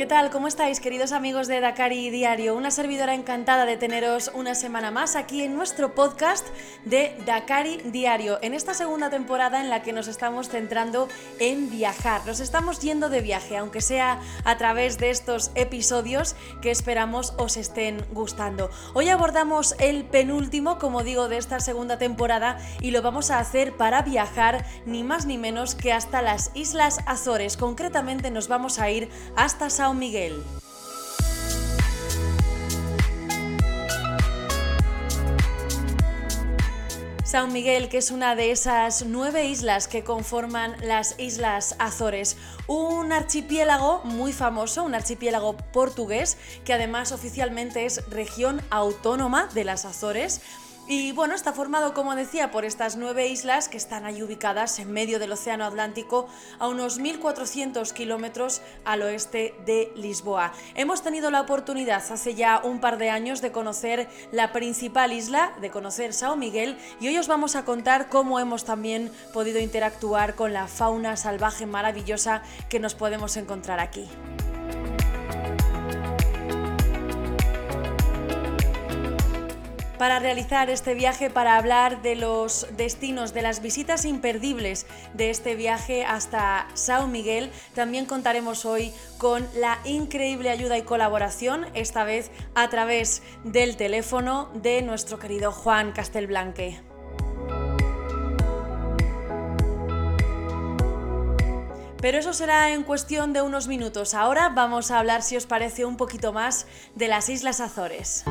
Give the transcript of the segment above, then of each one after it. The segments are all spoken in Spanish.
¿Qué tal? ¿Cómo estáis, queridos amigos de Dakari Diario? Una servidora encantada de teneros una semana más aquí en nuestro podcast de Dakari Diario, en esta segunda temporada en la que nos estamos centrando en viajar. Nos estamos yendo de viaje, aunque sea a través de estos episodios que esperamos os estén gustando. Hoy abordamos el penúltimo, como digo, de esta segunda temporada y lo vamos a hacer para viajar ni más ni menos que hasta las Islas Azores. Concretamente nos vamos a ir hasta Sao Miguel. San Miguel, que es una de esas nueve islas que conforman las Islas Azores, un archipiélago muy famoso, un archipiélago portugués, que además oficialmente es región autónoma de las Azores, y bueno, está formado, como decía, por estas nueve islas que están ahí ubicadas en medio del Océano Atlántico, a unos 1.400 kilómetros al oeste de Lisboa. Hemos tenido la oportunidad hace ya un par de años de conocer la principal isla, de conocer Sao Miguel, y hoy os vamos a contar cómo hemos también podido interactuar con la fauna salvaje maravillosa que nos podemos encontrar aquí. Para realizar este viaje, para hablar de los destinos, de las visitas imperdibles de este viaje hasta Sao Miguel. También contaremos hoy con la increíble ayuda y colaboración, esta vez a través del teléfono de nuestro querido Juan Castelblanque. Pero eso será en cuestión de unos minutos. Ahora vamos a hablar, si os parece, un poquito más de las Islas Azores.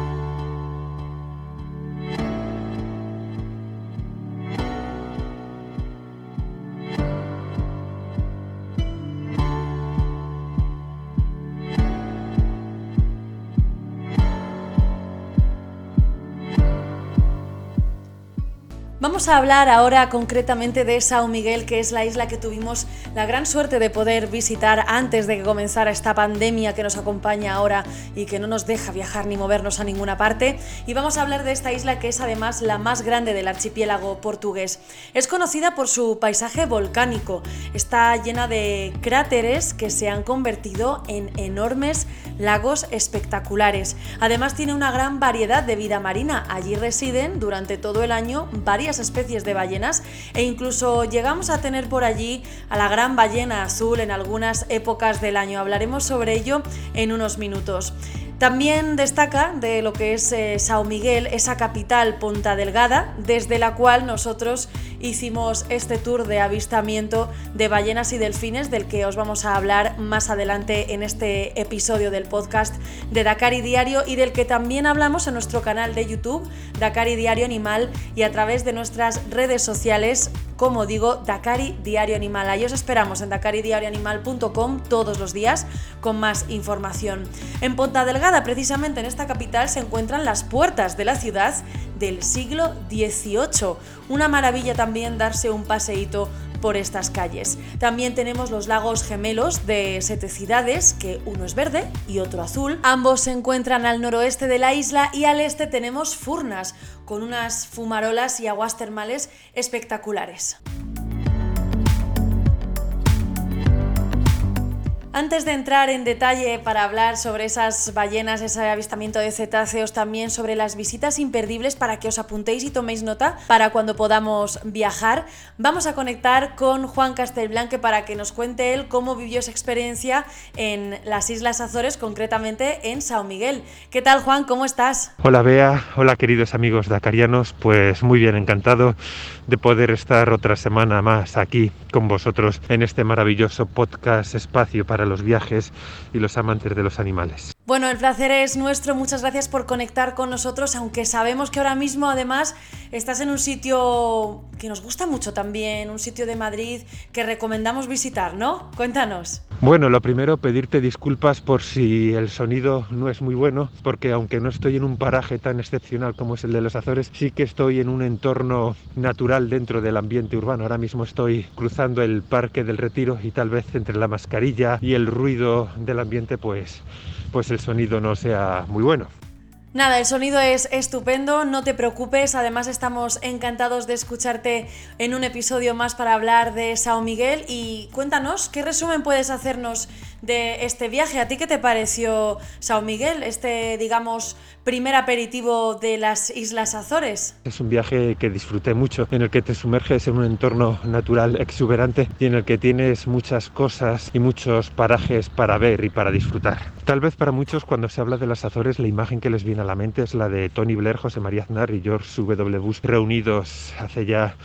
Vamos a hablar ahora concretamente de Sao Miguel, que es la isla que tuvimos la gran suerte de poder visitar antes de que comenzara esta pandemia que nos acompaña ahora y que no nos deja viajar ni movernos a ninguna parte. Y vamos a hablar de esta isla que es además la más grande del archipiélago portugués. Es conocida por su paisaje volcánico. Está llena de cráteres que se han convertido en enormes lagos espectaculares. Además tiene una gran variedad de vida marina. Allí residen durante todo el año varias especies de ballenas e incluso llegamos a tener por allí a la gran ballena azul en algunas épocas del año. Hablaremos sobre ello en unos minutos. También destaca de lo que es eh, Sao Miguel, esa capital Ponta Delgada, desde la cual nosotros hicimos este tour de avistamiento de ballenas y delfines, del que os vamos a hablar más adelante en este episodio del podcast de Dakari Diario y del que también hablamos en nuestro canal de YouTube, Dakari Diario Animal, y a través de nuestras redes sociales como digo, Dakari Diario Animal. Ahí os esperamos en dakaridiarioanimal.com todos los días con más información. En Ponta Delgada, precisamente en esta capital, se encuentran las puertas de la ciudad del siglo XVIII. Una maravilla también darse un paseíto por estas calles. También tenemos los lagos gemelos de Seteciudades, que uno es verde y otro azul. Ambos se encuentran al noroeste de la isla y al este tenemos Furnas, con unas fumarolas y aguas termales espectaculares. Antes de entrar en detalle para hablar sobre esas ballenas, ese avistamiento de cetáceos, también sobre las visitas imperdibles para que os apuntéis y toméis nota para cuando podamos viajar, vamos a conectar con Juan Castelblanque para que nos cuente él cómo vivió esa experiencia en las Islas Azores, concretamente en Sao Miguel. ¿Qué tal Juan? ¿Cómo estás? Hola Bea, hola queridos amigos dacarianos, pues muy bien, encantado de poder estar otra semana más aquí con vosotros en este maravilloso podcast espacio para los viajes y los amantes de los animales. Bueno, el placer es nuestro. Muchas gracias por conectar con nosotros, aunque sabemos que ahora mismo además estás en un sitio que nos gusta mucho también, un sitio de Madrid que recomendamos visitar, ¿no? Cuéntanos. Bueno, lo primero, pedirte disculpas por si el sonido no es muy bueno, porque aunque no estoy en un paraje tan excepcional como es el de los Azores, sí que estoy en un entorno natural dentro del ambiente urbano. Ahora mismo estoy cruzando el Parque del Retiro y tal vez entre la mascarilla y el ruido del ambiente, pues pues el sonido no sea muy bueno. Nada, el sonido es estupendo, no te preocupes, además estamos encantados de escucharte en un episodio más para hablar de Sao Miguel. Y cuéntanos, ¿qué resumen puedes hacernos de este viaje. ¿A ti qué te pareció Sao Miguel, este, digamos, primer aperitivo de las Islas Azores? Es un viaje que disfruté mucho, en el que te sumerges en un entorno natural exuberante y en el que tienes muchas cosas y muchos parajes para ver y para disfrutar. Tal vez para muchos cuando se habla de las Azores la imagen que les viene a la mente es la de Tony Blair, José María Aznar y George W. Bush reunidos hace ya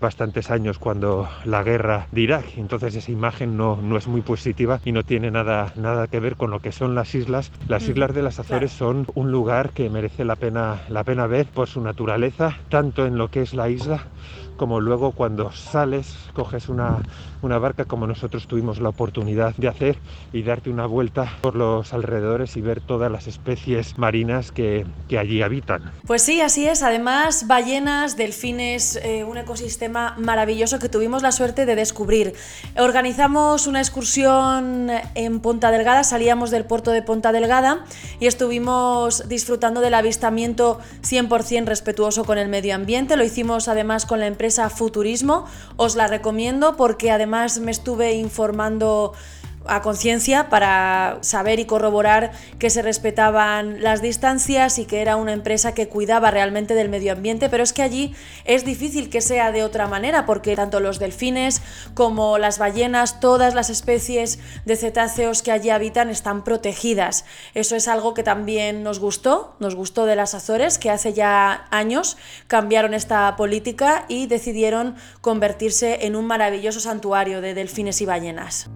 bastantes años cuando la guerra de Irak. Entonces esa imagen no, no es muy positiva y no tiene nada, nada que ver con lo que son las islas. Las islas de las Azores son un lugar que merece la pena, la pena ver por su naturaleza, tanto en lo que es la isla como luego cuando sales, coges una, una barca como nosotros tuvimos la oportunidad de hacer y darte una vuelta por los alrededores y ver todas las especies marinas que, que allí habitan. Pues sí, así es. Además, ballenas, delfines, eh, un ecosistema maravilloso que tuvimos la suerte de descubrir. Organizamos una excursión en Ponta Delgada, salíamos del puerto de Ponta Delgada y estuvimos disfrutando del avistamiento 100% respetuoso con el medio ambiente. Lo hicimos además con la empresa Futurismo. Os la recomiendo porque además me estuve informando a conciencia para saber y corroborar que se respetaban las distancias y que era una empresa que cuidaba realmente del medio ambiente, pero es que allí es difícil que sea de otra manera porque tanto los delfines como las ballenas, todas las especies de cetáceos que allí habitan están protegidas. Eso es algo que también nos gustó, nos gustó de las Azores, que hace ya años cambiaron esta política y decidieron convertirse en un maravilloso santuario de delfines y ballenas.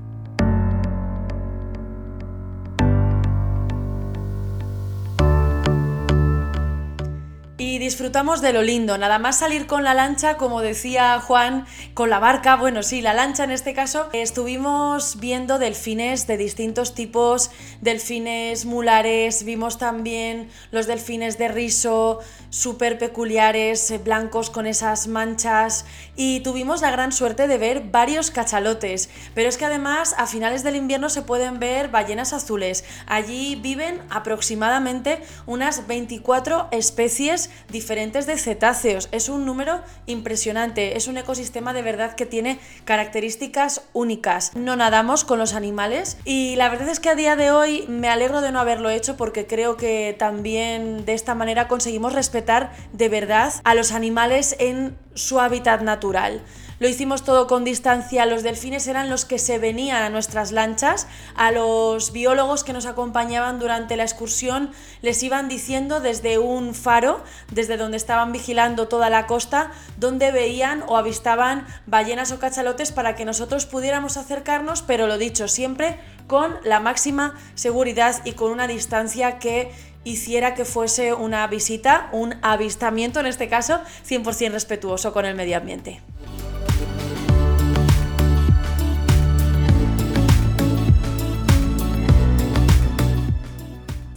Y disfrutamos de lo lindo, nada más salir con la lancha, como decía Juan, con la barca, bueno, sí, la lancha en este caso, estuvimos viendo delfines de distintos tipos, delfines mulares, vimos también los delfines de riso, súper peculiares, eh, blancos con esas manchas, y tuvimos la gran suerte de ver varios cachalotes, pero es que además a finales del invierno se pueden ver ballenas azules, allí viven aproximadamente unas 24 especies diferentes de cetáceos. Es un número impresionante, es un ecosistema de verdad que tiene características únicas. No nadamos con los animales y la verdad es que a día de hoy me alegro de no haberlo hecho porque creo que también de esta manera conseguimos respetar de verdad a los animales en su hábitat natural. Lo hicimos todo con distancia, los delfines eran los que se venían a nuestras lanchas, a los biólogos que nos acompañaban durante la excursión les iban diciendo desde un faro, desde donde estaban vigilando toda la costa, donde veían o avistaban ballenas o cachalotes para que nosotros pudiéramos acercarnos, pero lo dicho, siempre con la máxima seguridad y con una distancia que hiciera que fuese una visita, un avistamiento en este caso, 100% respetuoso con el medio ambiente.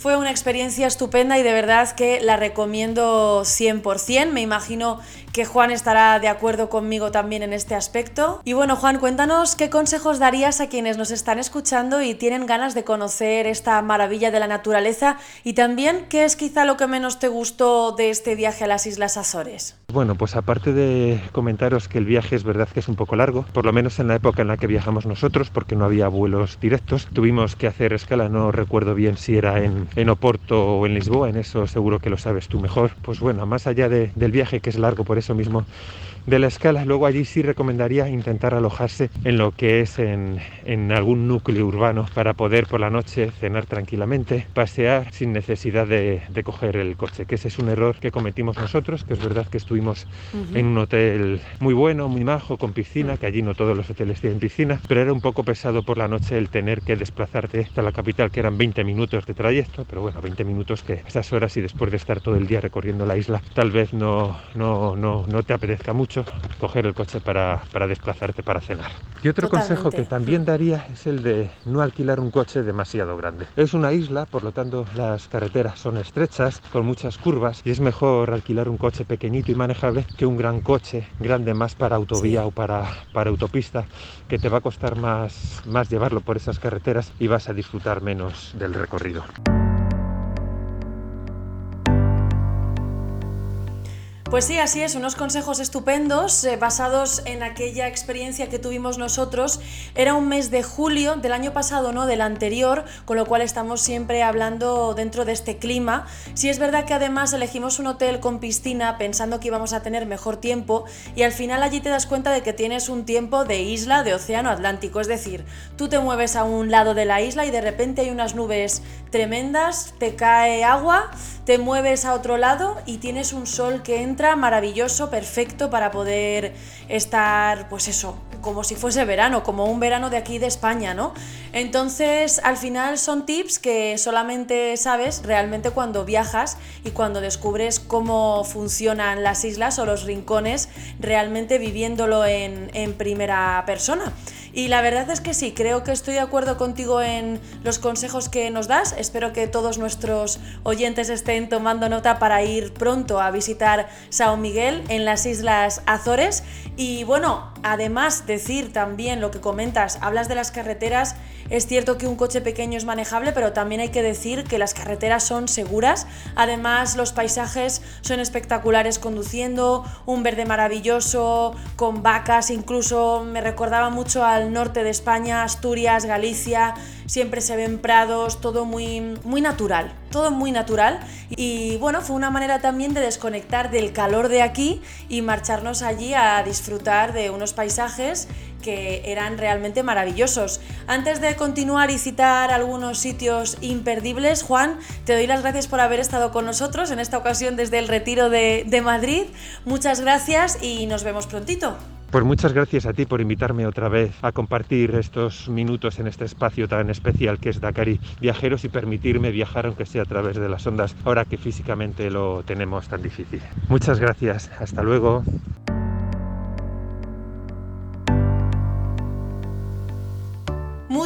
Fue una experiencia estupenda y de verdad que la recomiendo 100%. Me imagino que Juan estará de acuerdo conmigo también en este aspecto. Y bueno, Juan, cuéntanos qué consejos darías a quienes nos están escuchando y tienen ganas de conocer esta maravilla de la naturaleza y también qué es quizá lo que menos te gustó de este viaje a las Islas Azores. Bueno, pues aparte de comentaros que el viaje es verdad que es un poco largo, por lo menos en la época en la que viajamos nosotros, porque no había vuelos directos, tuvimos que hacer escala, no recuerdo bien si era en, Oporto o en Lisboa, en eso seguro que lo sabes tú mejor. Pues bueno, más allá del viaje que es largo por eso mismo de la escala. Luego allí sí recomendaría intentar alojarse en lo que es en, algún núcleo urbano para poder por la noche cenar tranquilamente, pasear sin necesidad de, coger el coche, que ese es un error que cometimos nosotros, que es verdad que estuvimos en un hotel muy bueno, muy majo, con piscina, que allí no todos los hoteles tienen piscina, pero era un poco pesado por la noche el tener que desplazarte hasta la capital, que eran 20 minutos de trayecto, pero bueno, 20 minutos que estas horas y después de estar todo el día recorriendo la isla, tal vez no, no, no, no te apetezca mucho coger el coche para, desplazarte para cenar. Y otro consejo que también daría es el de no alquilar un coche demasiado grande. Es una isla, por lo tanto las carreteras son estrechas, con muchas curvas, y es mejor alquilar un coche pequeñito y manejable que un gran coche grande más para autovía o para, para autopista, que te va a costar más, más llevarlo por esas carreteras y vas a disfrutar menos del recorrido. Pues sí, así es, unos consejos estupendos eh, basados en aquella experiencia que tuvimos nosotros. Era un mes de julio del año pasado, no del anterior, con lo cual estamos siempre hablando dentro de este clima. Sí es verdad que además elegimos un hotel con piscina pensando que íbamos a tener mejor tiempo y al final allí te das cuenta de que tienes un tiempo de isla de océano Atlántico, es decir, tú te mueves a un lado de la isla y de repente hay unas nubes tremendas, te cae agua, te mueves a otro lado y tienes un sol que entra maravilloso, perfecto para poder estar, pues eso, como si fuese verano, como un verano de aquí de España, ¿no? Entonces, al final son tips que solamente sabes realmente cuando viajas y cuando descubres cómo funcionan las islas o los rincones, realmente viviéndolo en, en primera persona. Y la verdad es que sí, creo que estoy de acuerdo contigo en los consejos que nos das. Espero que todos nuestros oyentes estén tomando nota para ir pronto a visitar Sao Miguel en las Islas Azores. Y bueno, además decir también lo que comentas, hablas de las carreteras es cierto que un coche pequeño es manejable, pero también hay que decir que las carreteras son seguras. Además, los paisajes son espectaculares conduciendo, un verde maravilloso, con vacas, incluso me recordaba mucho al norte de España, Asturias, Galicia siempre se ven prados, todo muy, muy natural, todo muy natural. Y bueno, fue una manera también de desconectar del calor de aquí y marcharnos allí a disfrutar de unos paisajes que eran realmente maravillosos. Antes de continuar y citar algunos sitios imperdibles, Juan, te doy las gracias por haber estado con nosotros en esta ocasión desde el retiro de, de Madrid. Muchas gracias y nos vemos prontito. Pues muchas gracias a ti por invitarme otra vez a compartir estos minutos en este espacio tan especial que es Dakari Viajeros y permitirme viajar aunque sea a través de las ondas ahora que físicamente lo tenemos tan difícil. Muchas gracias, hasta luego.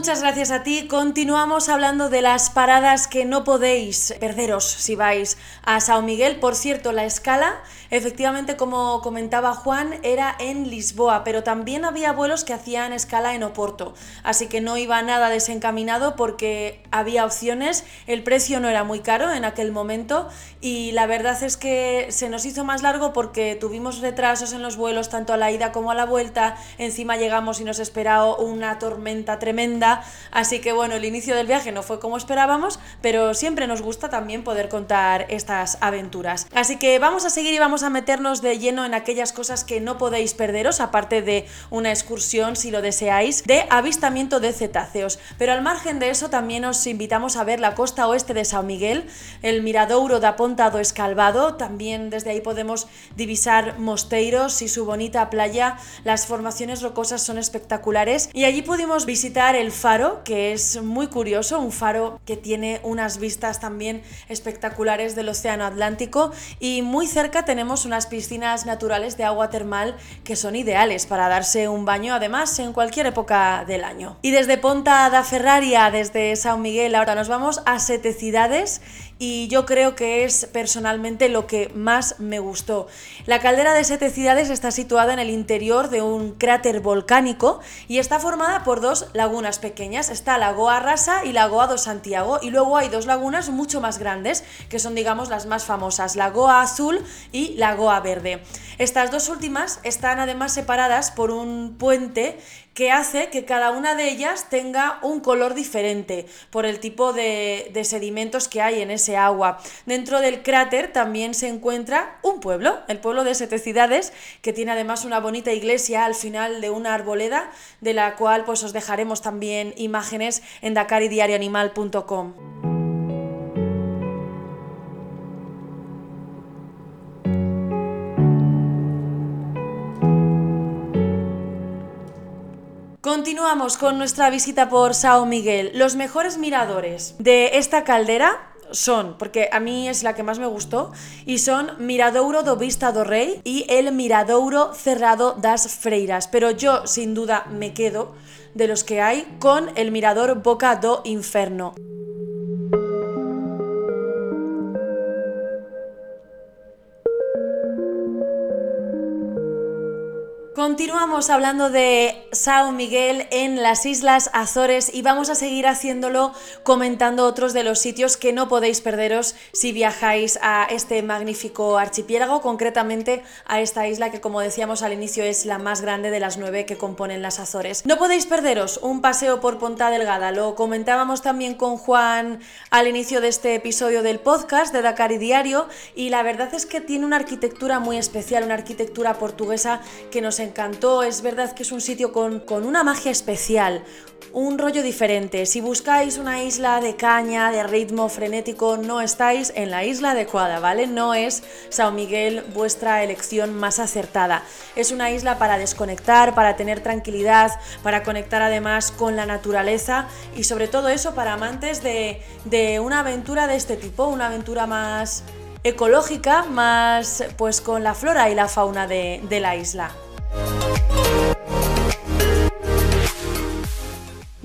Muchas gracias a ti. Continuamos hablando de las paradas que no podéis perderos si vais a Sao Miguel. Por cierto, la escala, efectivamente, como comentaba Juan, era en Lisboa, pero también había vuelos que hacían escala en Oporto. Así que no iba nada desencaminado porque había opciones. El precio no era muy caro en aquel momento y la verdad es que se nos hizo más largo porque tuvimos retrasos en los vuelos, tanto a la ida como a la vuelta. Encima llegamos y nos esperaba una tormenta tremenda así que bueno, el inicio del viaje no fue como esperábamos, pero siempre nos gusta también poder contar estas aventuras. Así que vamos a seguir y vamos a meternos de lleno en aquellas cosas que no podéis perderos, aparte de una excursión, si lo deseáis, de avistamiento de cetáceos. Pero al margen de eso, también os invitamos a ver la costa oeste de Sao Miguel, el Miradouro da Ponta do Escalvado, también desde ahí podemos divisar Mosteiros y su bonita playa, las formaciones rocosas son espectaculares y allí pudimos visitar el faro, que es muy curioso, un faro que tiene unas vistas también espectaculares del Océano Atlántico y muy cerca tenemos unas piscinas naturales de agua termal que son ideales para darse un baño, además en cualquier época del año. Y desde Ponta da Ferraria, desde San Miguel, ahora nos vamos a Seteciudades y yo creo que es personalmente lo que más me gustó. La caldera de Sete Ciudades está situada en el interior de un cráter volcánico y está formada por dos lagunas pequeñas. Está la Goa Rasa y la Goa do Santiago y luego hay dos lagunas mucho más grandes que son digamos las más famosas, la Goa Azul y la Goa Verde. Estas dos últimas están además separadas por un puente que hace que cada una de ellas tenga un color diferente por el tipo de, sedimentos que hay en ese agua. Dentro del cráter también se encuentra un pueblo, el pueblo de Setecidades, que tiene además una bonita iglesia al final de una arboleda, de la cual pues os dejaremos también imágenes en dakaridiarioanimal.com. Continuamos con nuestra visita por Sao Miguel. Los mejores miradores de esta caldera son, porque a mí es la que más me gustó, y son Miradouro do Vista do Rey y el Miradouro Cerrado das Freiras. Pero yo, sin duda, me quedo de los que hay con el Mirador Boca do Inferno. Continuamos hablando de Sao Miguel en las Islas Azores y vamos a seguir haciéndolo comentando otros de los sitios que no podéis perderos si viajáis a este magnífico archipiélago, concretamente a esta isla que como decíamos al inicio es la más grande de las nueve que componen las Azores. No podéis perderos un paseo por Ponta Delgada, lo comentábamos también con Juan al inicio de este episodio del podcast de Dakar y Diario y la verdad es que tiene una arquitectura muy especial, una arquitectura portuguesa que nos Es verdad que es un sitio con, una magia especial, un rollo diferente. Si buscáis una isla de caña, de ritmo frenético, no estáis en la isla adecuada, ¿vale? No es Sao Miguel vuestra elección más acertada. Es una isla para desconectar, para tener tranquilidad, para conectar además con la naturaleza y sobre todo eso para amantes de, una aventura de este tipo, una aventura más ecológica, más pues con la flora y la fauna de la isla.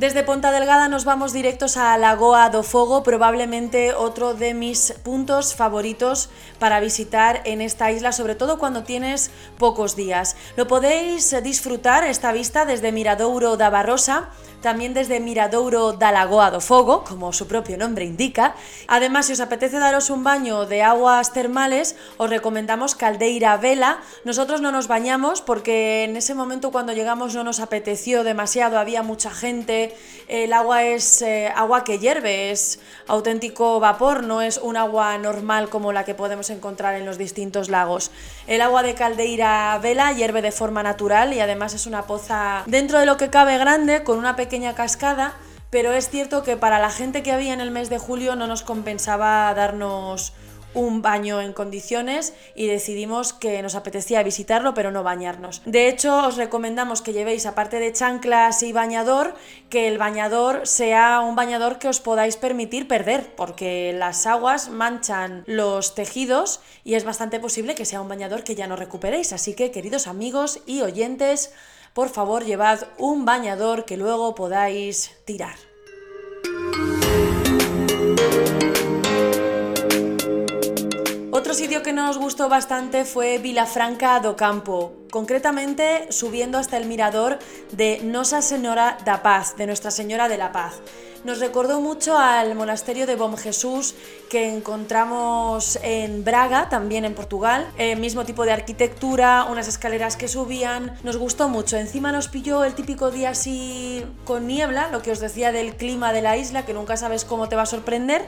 Desde Ponta Delgada nos vamos directos a Lagoa do Fogo, probablemente otro de mis puntos favoritos para visitar en esta isla, sobre todo cuando tienes pocos días. Lo podéis disfrutar esta vista desde Miradouro da Barrosa, también desde Miradouro da Lagoa Fogo, como su propio nombre indica. Además, si os apetece daros un baño de aguas termales, os recomendamos Caldeira Vela. Nosotros no nos bañamos porque en ese momento cuando llegamos no nos apeteció demasiado, había mucha gente, el agua es eh, agua que hierve, es auténtico vapor, no es un agua normal como la que podemos encontrar en los distintos lagos. El agua de Caldeira Vela hierve de forma natural y además es una poza dentro de lo que cabe grande con una pequeña pequeña cascada, pero es cierto que para la gente que había en el mes de julio no nos compensaba darnos un baño en condiciones y decidimos que nos apetecía visitarlo pero no bañarnos. De hecho os recomendamos que llevéis aparte de chanclas y bañador que el bañador sea un bañador que os podáis permitir perder porque las aguas manchan los tejidos y es bastante posible que sea un bañador que ya no recuperéis. Así que queridos amigos y oyentes por favor llevad un bañador que luego podáis tirar. Otro sitio que nos gustó bastante fue Vilafranca do Campo, concretamente subiendo hasta el mirador de Nosa Señora da Paz, de Nuestra Señora de la Paz. Nos recordó mucho al monasterio de Bom Jesús que encontramos en Braga, también en Portugal. El mismo tipo de arquitectura, unas escaleras que subían. Nos gustó mucho. Encima nos pilló el típico día así con niebla, lo que os decía del clima de la isla, que nunca sabes cómo te va a sorprender.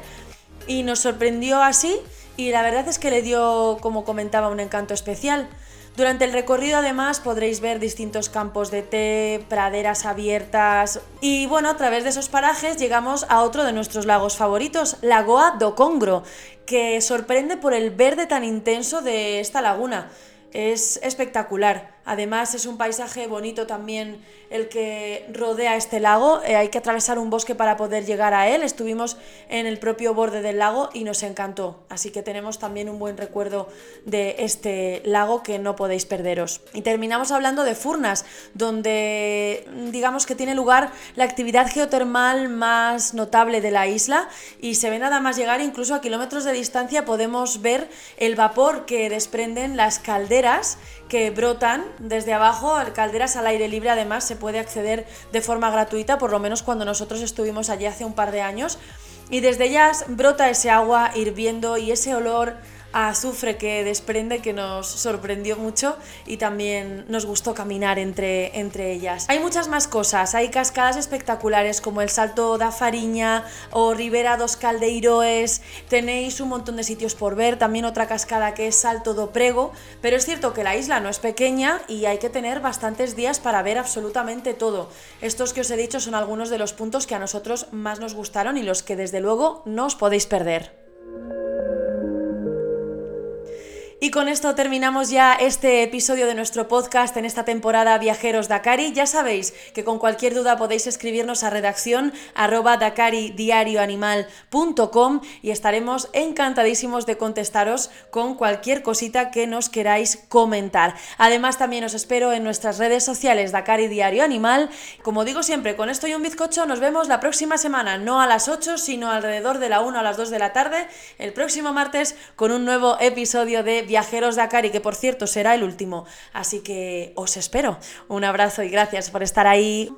Y nos sorprendió así y la verdad es que le dio, como comentaba, un encanto especial. Durante el recorrido además podréis ver distintos campos de té, praderas abiertas y bueno, a través de esos parajes llegamos a otro de nuestros lagos favoritos, Lagoa do Congro, que sorprende por el verde tan intenso de esta laguna. Es espectacular. Además es un paisaje bonito también el que rodea este lago. Eh, hay que atravesar un bosque para poder llegar a él. Estuvimos en el propio borde del lago y nos encantó. Así que tenemos también un buen recuerdo de este lago que no podéis perderos. Y terminamos hablando de Furnas, donde digamos que tiene lugar la actividad geotermal más notable de la isla y se ve nada más llegar incluso a kilómetros de distancia podemos ver el vapor que desprenden las calderas que brotan desde abajo, calderas al aire libre, además se puede acceder de forma gratuita, por lo menos cuando nosotros estuvimos allí hace un par de años. Y desde ellas brota ese agua hirviendo y ese olor azufre que desprende que nos sorprendió mucho y también nos gustó caminar entre, entre ellas. Hay muchas más cosas, hay cascadas espectaculares como el Salto da Fariña o Ribera dos Caldeiroes, tenéis un montón de sitios por ver, también otra cascada que es Salto do Prego, pero es cierto que la isla no es pequeña y hay que tener bastantes días para ver absolutamente todo. Estos que os he dicho son algunos de los puntos que a nosotros más nos gustaron y los que desde luego no os podéis perder. Y con esto terminamos ya este episodio de nuestro podcast en esta temporada Viajeros Dakari. Ya sabéis que con cualquier duda podéis escribirnos a redacción arroba dakaridiarioanimal.com y estaremos encantadísimos de contestaros con cualquier cosita que nos queráis comentar. Además también os espero en nuestras redes sociales Dakari Diario Animal. Como digo siempre, con esto y un bizcocho nos vemos la próxima semana, no a las 8, sino alrededor de la 1 a las 2 de la tarde, el próximo martes con un nuevo episodio de Viajeros Dakar y que por cierto será el último. Así que os espero. Un abrazo y gracias por estar ahí.